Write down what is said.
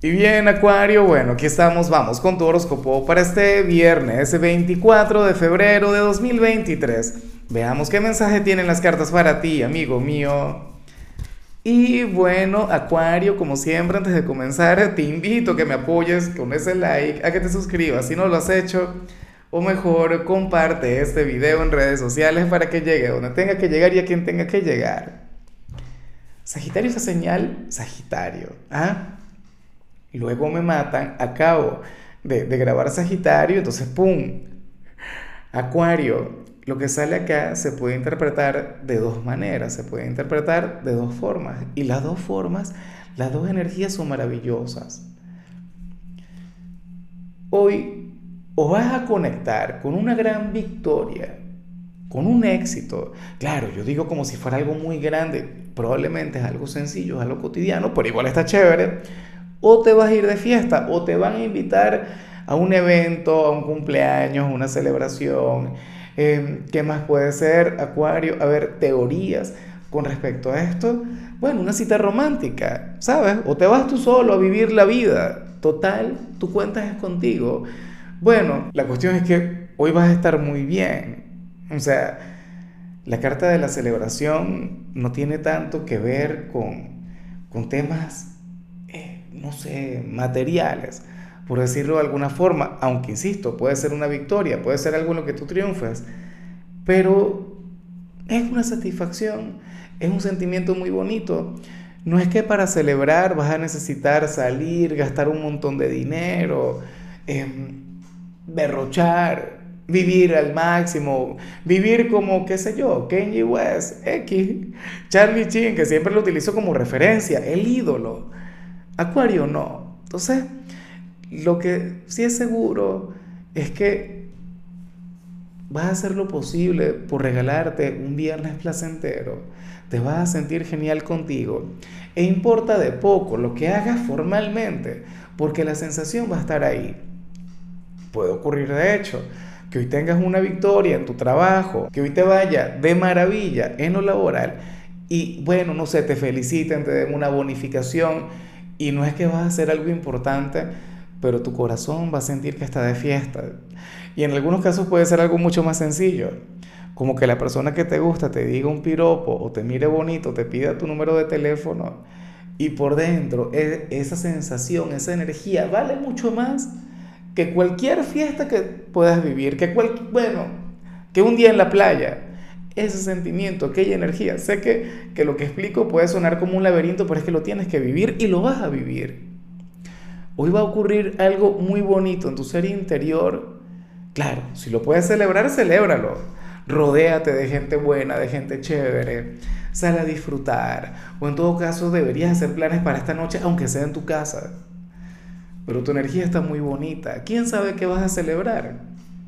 Y bien, Acuario, bueno, aquí estamos, vamos con tu horóscopo para este viernes 24 de febrero de 2023. Veamos qué mensaje tienen las cartas para ti, amigo mío. Y bueno, Acuario, como siempre, antes de comenzar, te invito a que me apoyes con ese like, a que te suscribas si no lo has hecho, o mejor, comparte este video en redes sociales para que llegue donde tenga que llegar y a quien tenga que llegar. Sagitario, esa señal, Sagitario, ¿ah? Luego me matan, acabo de, de grabar Sagitario, entonces ¡pum! Acuario, lo que sale acá se puede interpretar de dos maneras, se puede interpretar de dos formas. Y las dos formas, las dos energías son maravillosas. Hoy os vas a conectar con una gran victoria, con un éxito. Claro, yo digo como si fuera algo muy grande, probablemente es algo sencillo, es algo cotidiano, pero igual está chévere o te vas a ir de fiesta, o te van a invitar a un evento, a un cumpleaños, una celebración. Em, ¿Qué más puede ser, Acuario? A ver, teorías con respecto a esto. Bueno, una cita romántica, ¿sabes? O te vas tú solo a vivir la vida. Total, tu cuenta es contigo. Bueno, la cuestión es que hoy vas a estar muy bien. O sea, la carta de la celebración no tiene tanto que ver con, con temas no sé, materiales, por decirlo de alguna forma, aunque insisto, puede ser una victoria, puede ser algo en lo que tú triunfas, pero es una satisfacción, es un sentimiento muy bonito. No es que para celebrar vas a necesitar salir, gastar un montón de dinero, em, derrochar, vivir al máximo, vivir como, qué sé yo, Kenji West, X, Charlie Chin, que siempre lo utilizo como referencia, el ídolo. Acuario no. Entonces, lo que sí es seguro es que vas a hacer lo posible por regalarte un viernes placentero. Te vas a sentir genial contigo. E importa de poco lo que hagas formalmente, porque la sensación va a estar ahí. Puede ocurrir de hecho que hoy tengas una victoria en tu trabajo, que hoy te vaya de maravilla en lo laboral y bueno, no sé, te feliciten, te den una bonificación y no es que vas a hacer algo importante, pero tu corazón va a sentir que está de fiesta. Y en algunos casos puede ser algo mucho más sencillo, como que la persona que te gusta te diga un piropo o te mire bonito, te pida tu número de teléfono y por dentro e, esa sensación, esa energía vale mucho más que cualquier fiesta que puedas vivir, que cual, bueno, que un día en la playa ese sentimiento, aquella energía. Sé que, que lo que explico puede sonar como un laberinto, pero es que lo tienes que vivir y lo vas a vivir. Hoy va a ocurrir algo muy bonito en tu ser interior. Claro, si lo puedes celebrar, celébralo. Rodéate de gente buena, de gente chévere. Sal a disfrutar. O en todo caso, deberías hacer planes para esta noche, aunque sea en tu casa. Pero tu energía está muy bonita. ¿Quién sabe qué vas a celebrar?